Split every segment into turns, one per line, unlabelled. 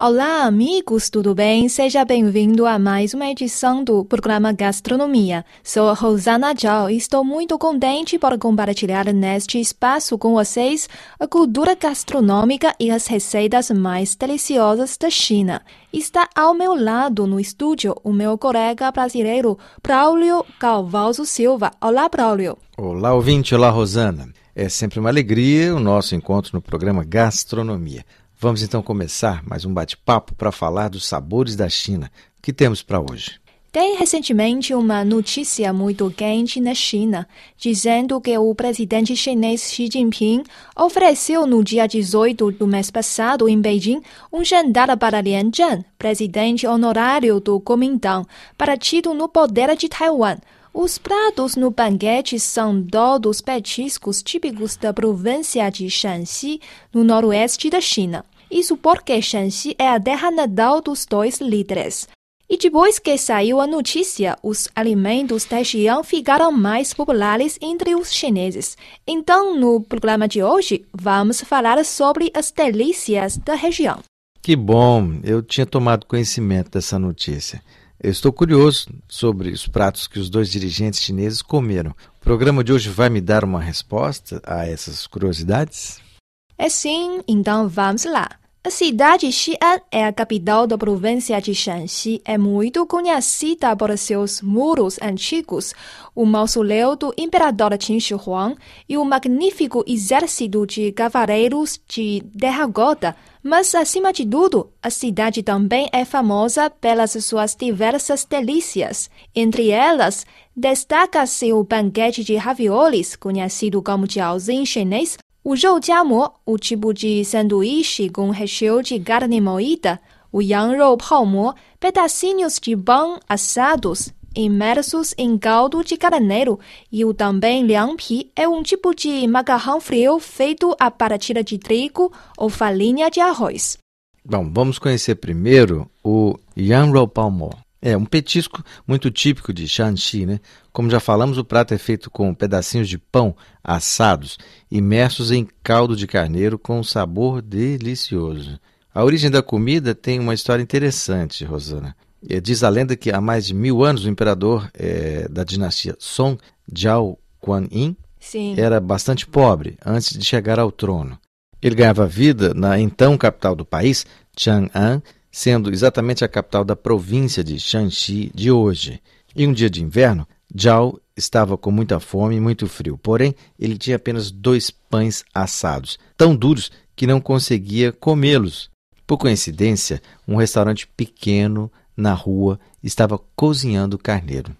Olá, amigos, tudo bem? Seja bem-vindo a mais uma edição do programa Gastronomia. Sou Rosana Zhao e estou muito contente por compartilhar neste espaço com vocês a cultura gastronômica e as receitas mais deliciosas da China. Está ao meu lado no estúdio o meu colega brasileiro, Braulio Calvalso Silva. Olá, Braulio.
Olá, ouvinte. Olá, Rosana. É sempre uma alegria o nosso encontro no programa Gastronomia. Vamos então começar mais um bate-papo para falar dos sabores da China. O que temos para hoje?
Tem recentemente uma notícia muito quente na China, dizendo que o presidente chinês Xi Jinping ofereceu no dia 18 do mês passado em Beijing um jantar para Lian Zhan, presidente honorário do Kuomintang, partido no poder de Taiwan. Os pratos no banquete são todos petiscos típicos da província de Shanxi, no noroeste da China. Isso porque Shanxi é a terra natal dos dois líderes. E depois que saiu a notícia, os alimentos da região ficaram mais populares entre os chineses. Então, no programa de hoje, vamos falar sobre as delícias da região.
Que bom! Eu tinha tomado conhecimento dessa notícia. Eu estou curioso sobre os pratos que os dois dirigentes chineses comeram. O programa de hoje vai me dar uma resposta a essas curiosidades?
É sim, então vamos lá. A cidade de Xi'an é a capital da província de Shanxi. É muito conhecida por seus muros antigos, o mausoléu do imperador Qin Shi Huang e o magnífico exército de cavaleiros de terracota. Mas, acima de tudo, a cidade também é famosa pelas suas diversas delícias. Entre elas, destaca-se o banquete de raviolis, conhecido como jiaozi em chinês, o tipo de sanduíche com recheio de carne moída, o yangrou pao pedacinhos de pão assados, imersos em caldo de carneiro, e o também liangpi é um tipo de macarrão frio feito a partir de trigo ou farinha de arroz.
Bom, vamos conhecer primeiro o yangrou pao é um petisco muito típico de Shanxi, né? Como já falamos, o prato é feito com pedacinhos de pão assados, imersos em caldo de carneiro com um sabor delicioso. A origem da comida tem uma história interessante, Rosana. É, diz a lenda que há mais de mil anos o imperador é, da dinastia Song, Zhao Guanyin,
Sim.
era bastante pobre antes de chegar ao trono. Ele ganhava vida na então capital do país, Chang'an, sendo exatamente a capital da província de Shanxi de hoje. Em um dia de inverno, Zhao estava com muita fome e muito frio, porém ele tinha apenas dois pães assados, tão duros que não conseguia comê-los. Por coincidência, um restaurante pequeno na rua estava cozinhando carneiro.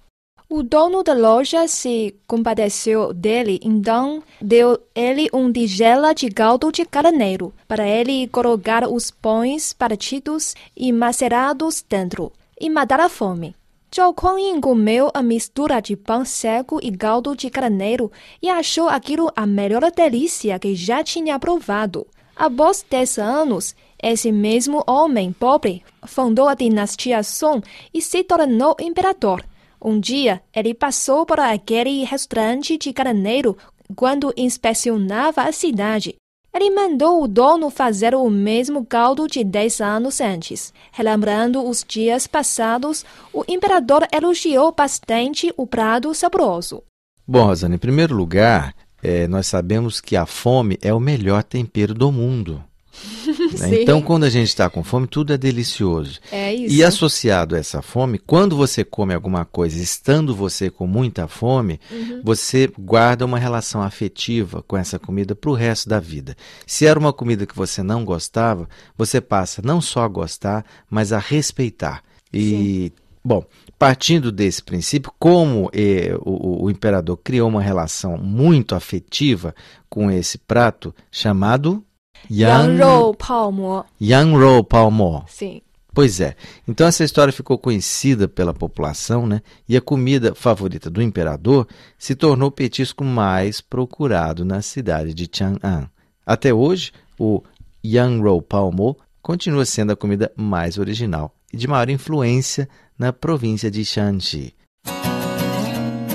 O dono da loja se compadeceu dele, então deu ele um tigela de caldo de carneiro para ele colocar os pães partidos e macerados dentro e matar a fome. Zhou Kuan-yin comeu a mistura de pão seco e caldo de carneiro e achou aquilo a melhor delícia que já tinha provado. Após dez anos, esse mesmo homem pobre fundou a dinastia Song e se tornou imperador. Um dia, ele passou por aquele restaurante de carneiro quando inspecionava a cidade. Ele mandou o dono fazer o mesmo caldo de dez anos antes. Relembrando os dias passados, o imperador elogiou bastante o prato saboroso.
Bom, Rosana, em primeiro lugar, é, nós sabemos que a fome é o melhor tempero do mundo. Né? Então, quando a gente está com fome, tudo é delicioso.
É isso.
E associado a essa fome, quando você come alguma coisa, estando você com muita fome, uhum. você guarda uma relação afetiva com essa comida para o resto da vida. Se era uma comida que você não gostava, você passa não só a gostar, mas a respeitar. E, Sim. bom, partindo desse princípio, como eh, o, o imperador criou uma relação muito afetiva com esse prato chamado
Yang Rou Pao Mo.
Yang Rou Pao Mo.
Sim.
Pois é. Então essa história ficou conhecida pela população, né? E a comida favorita do imperador se tornou o petisco mais procurado na cidade de Chang'an. Até hoje, o Yang Rou Pao Mo continua sendo a comida mais original e de maior influência na província de Shanxi.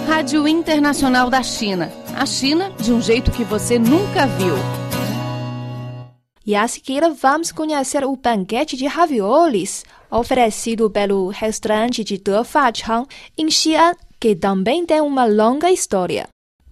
Rádio Internacional da China. A China de um jeito que você nunca viu.
E a seguir vamos conhecer o banquete de raviolis oferecido pelo restaurante de De Fa Chang em Xi'an, que também tem uma longa história.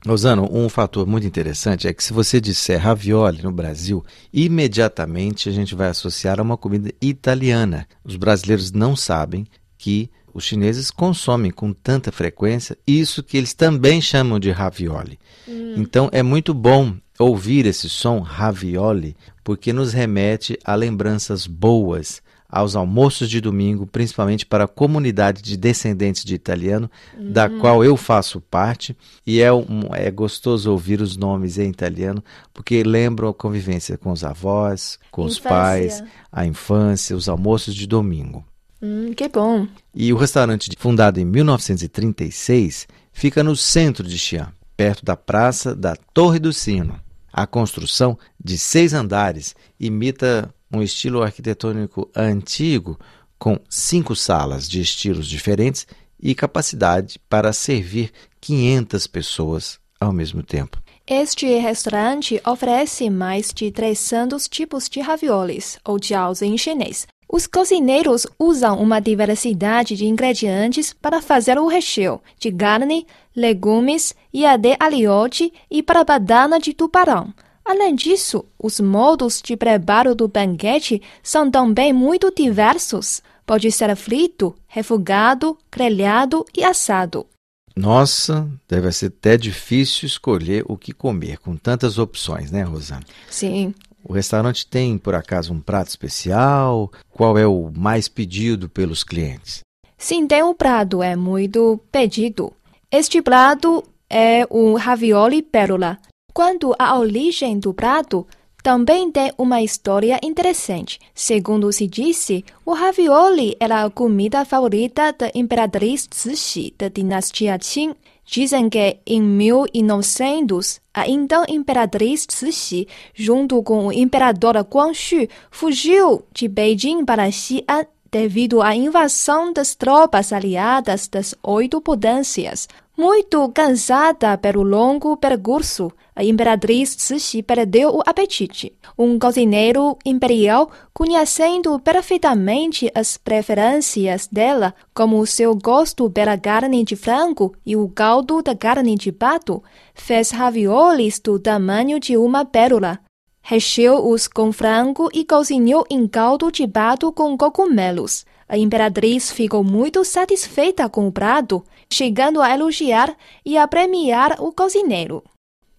Rosano, um fator muito interessante é que se você disser ravioli no Brasil, imediatamente a gente vai associar a uma comida italiana. Os brasileiros não sabem que os chineses consomem com tanta frequência isso que eles também chamam de ravioli. Hum. Então é muito bom ouvir esse som ravioli, porque nos remete a lembranças boas aos almoços de domingo, principalmente para a comunidade de descendentes de italiano, uhum. da qual eu faço parte, e é, um, é gostoso ouvir os nomes em italiano, porque lembram a convivência com os avós, com infância. os pais, a infância, os almoços de domingo.
Hum, que bom!
E o restaurante, fundado em 1936, fica no centro de Xi'an, perto da praça da Torre do Sino. A construção, de seis andares, imita um estilo arquitetônico antigo, com cinco salas de estilos diferentes e capacidade para servir 500 pessoas ao mesmo tempo.
Este restaurante oferece mais de 300 tipos de raviolis, ou jiaos em chinês. Os cozinheiros usam uma diversidade de ingredientes para fazer o recheio de carne, legumes e até aliote e para badana de tubarão. Além disso, os modos de preparo do banquete são também muito diversos. Pode ser frito, refogado, grelhado e assado.
Nossa, deve ser até difícil escolher o que comer com tantas opções, né, Rosana?
Sim.
O restaurante tem, por acaso, um prato especial? Qual é o mais pedido pelos clientes?
Sim, tem um prato, é muito pedido. Este prato é o ravioli pérola, Quanto à origem do prato, também tem uma história interessante. Segundo se disse, o ravioli era a comida favorita da imperatriz Cixi da dinastia Qing. Dizem que em 1900, a então imperatriz Cixi, junto com o imperador Guangxu, fugiu de Beijing para Xi'an devido à invasão das tropas aliadas das oito potências. Muito cansada pelo longo percurso, a imperatriz Cixi perdeu o apetite. Um cozinheiro imperial, conhecendo perfeitamente as preferências dela, como o seu gosto pela carne de frango e o caldo da carne de pato, fez raviolis do tamanho de uma pérola. Recheou-os com frango e cozinhou em caldo de pato com cogumelos. A imperatriz ficou muito satisfeita com o prato, chegando a elogiar e a premiar o cozinheiro.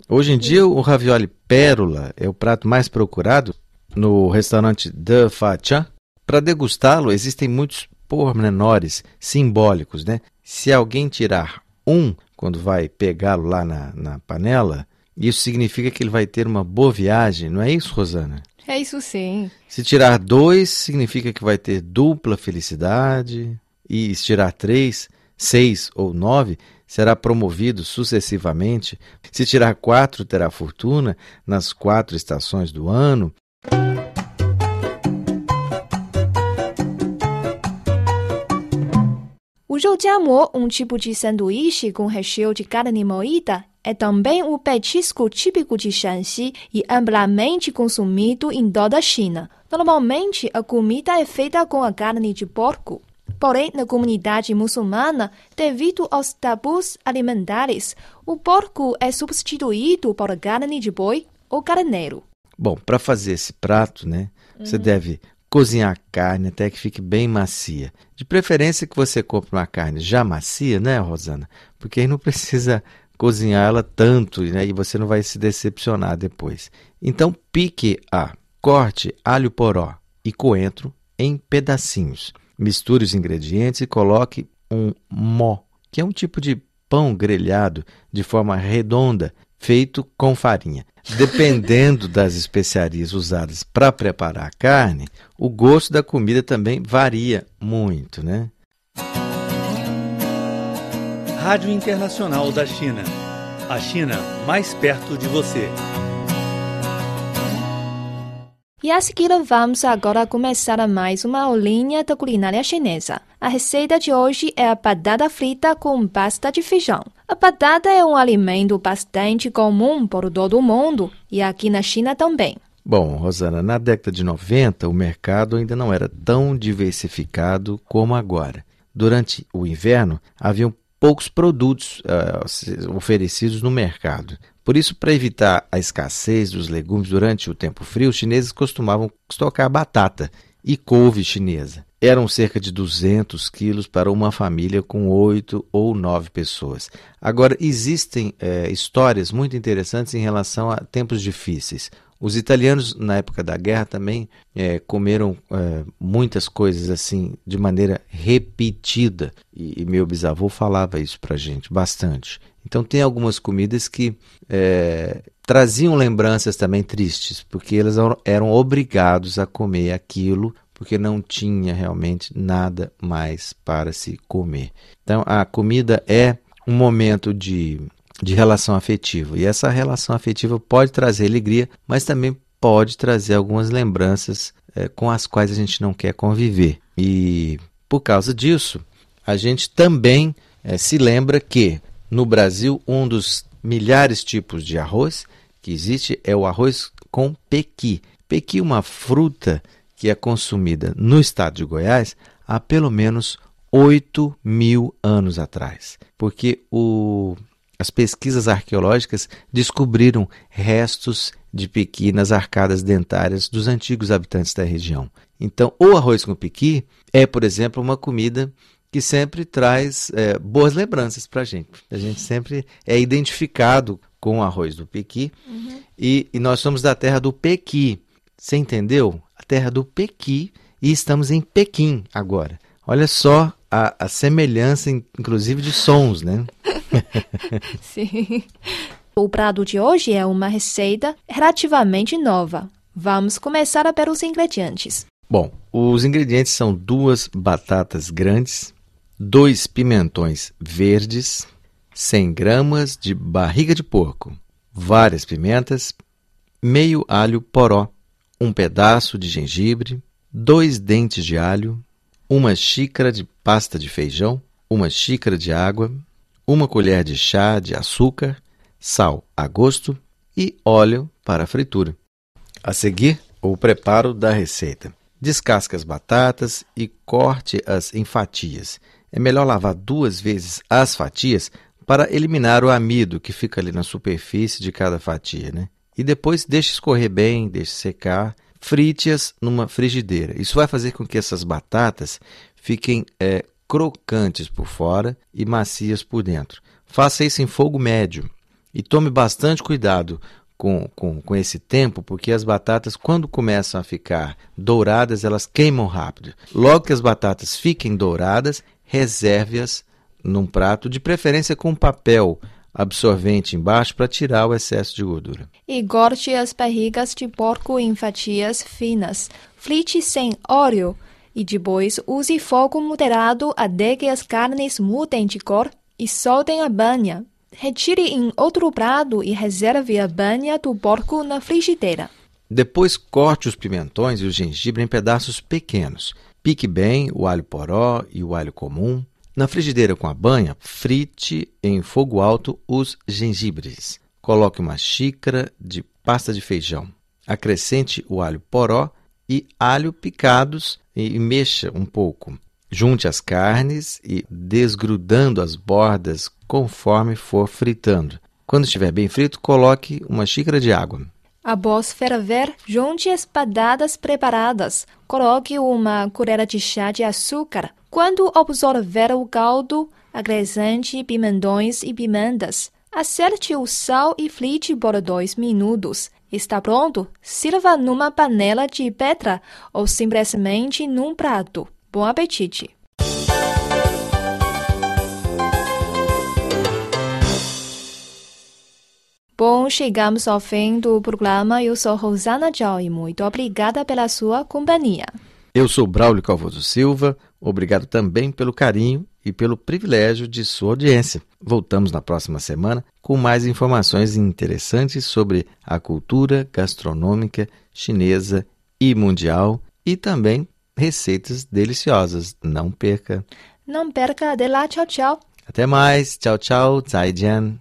Hoje em dia, o ravioli pérola é o prato mais procurado no restaurante De Facha. Para degustá-lo, existem muitos pormenores simbólicos, né? Se alguém tirar um quando vai pegá-lo lá na, na panela, isso significa que ele vai ter uma boa viagem, não é isso, Rosana?
É isso sim.
Se tirar dois, significa que vai ter dupla felicidade. E se tirar três, seis ou nove, será promovido sucessivamente. Se tirar quatro, terá fortuna nas quatro estações do ano.
O jiamo, um tipo de sanduíche com recheio de carne moída, é também o petisco típico de Shanxi e amplamente consumido em toda a China. Normalmente, a comida é feita com a carne de porco. Porém, na comunidade muçulmana, devido aos tabus alimentares, o porco é substituído por carne de boi ou carneiro.
Bom, para fazer esse prato, né, uhum. você deve cozinhar a carne até que fique bem macia. De preferência que você compre uma carne já macia, né, Rosana? Porque aí não precisa cozinhar ela tanto né, e você não vai se decepcionar depois. Então, pique a, corte alho poró e coentro em pedacinhos. Misture os ingredientes e coloque um mó, que é um tipo de pão grelhado de forma redonda, feito com farinha. Dependendo das especiarias usadas para preparar a carne, o gosto da comida também varia muito, né?
Rádio Internacional da China. A China mais perto de você.
E a seguir vamos agora começar mais uma aulinha da culinária chinesa. A receita de hoje é a batata frita com pasta de feijão. A batata é um alimento bastante comum por todo o mundo e aqui na China também.
Bom, Rosana, na década de 90 o mercado ainda não era tão diversificado como agora. Durante o inverno, haviam poucos produtos uh, oferecidos no mercado. Por isso, para evitar a escassez dos legumes durante o tempo frio, os chineses costumavam estocar batata e couve chinesa. Eram cerca de 200 quilos para uma família com oito ou nove pessoas. Agora, existem é, histórias muito interessantes em relação a tempos difíceis. Os italianos, na época da guerra, também é, comeram é, muitas coisas assim, de maneira repetida. E, e meu bisavô falava isso para gente bastante. Então, tem algumas comidas que é, traziam lembranças também tristes, porque eles eram obrigados a comer aquilo, porque não tinha realmente nada mais para se comer. Então, a comida é um momento de de relação afetiva. E essa relação afetiva pode trazer alegria, mas também pode trazer algumas lembranças é, com as quais a gente não quer conviver. E por causa disso, a gente também é, se lembra que no Brasil um dos milhares de tipos de arroz que existe é o arroz com pequi. Pequi é uma fruta que é consumida no estado de Goiás há pelo menos 8 mil anos atrás, porque o as pesquisas arqueológicas descobriram restos de pequi nas arcadas dentárias dos antigos habitantes da região. Então, o arroz com pequi é, por exemplo, uma comida que sempre traz é, boas lembranças para a gente. A gente sempre é identificado com o arroz do pequi uhum. e, e nós somos da terra do pequi. Você entendeu? A terra do pequi e estamos em Pequim agora. Olha só a, a semelhança, inclusive, de sons, né?
Sim. O prato de hoje é uma receita relativamente nova. Vamos começar pelos ingredientes.
Bom, os ingredientes são duas batatas grandes, dois pimentões verdes, 100 gramas de barriga de porco, várias pimentas, meio alho poró, um pedaço de gengibre, dois dentes de alho, uma xícara de pasta de feijão, uma xícara de água, uma colher de chá de açúcar, sal a gosto e óleo para a fritura. A seguir, o preparo da receita. Descasque as batatas e corte-as em fatias. É melhor lavar duas vezes as fatias para eliminar o amido que fica ali na superfície de cada fatia. Né? E depois deixe escorrer bem, deixe secar, frite-as numa frigideira. Isso vai fazer com que essas batatas fiquem é, crocantes por fora e macias por dentro. Faça isso em fogo médio e tome bastante cuidado com, com, com esse tempo, porque as batatas, quando começam a ficar douradas, elas queimam rápido. Logo que as batatas fiquem douradas, reserve-as num prato, de preferência com papel absorvente embaixo para tirar o excesso de gordura.
E corte as barrigas de porco em fatias finas. Frite sem óleo e depois use fogo moderado até que as carnes mudem de cor e soltem a banha. Retire em outro prato e reserve a banha do porco na frigideira.
Depois corte os pimentões e o gengibre em pedaços pequenos. Pique bem o alho poró e o alho comum. Na frigideira com a banha, frite em fogo alto os gengibres. Coloque uma xícara de pasta de feijão. Acrescente o alho poró e alho picados e mexa um pouco. Junte as carnes e desgrudando as bordas conforme for fritando. Quando estiver bem frito, coloque uma xícara de água.
Após ferver, junte as batatas preparadas. Coloque uma colher de chá de açúcar. Quando absorver o caldo, acrescente pimentões e pimentas. Acerte o sal e frite por dois minutos. Está pronto? Sirva numa panela de pedra ou simplesmente num prato. Bom apetite! Bom, chegamos ao fim do programa. Eu sou Rosana Joy e muito obrigada pela sua companhia.
Eu sou Braulio Calvoso Silva. Obrigado também pelo carinho e pelo privilégio de sua audiência. Voltamos na próxima semana com mais informações interessantes sobre a cultura gastronômica chinesa e mundial e também receitas deliciosas. Não perca.
Não perca, até lá, tchau, tchau.
Até mais. Tchau, tchau. 再见.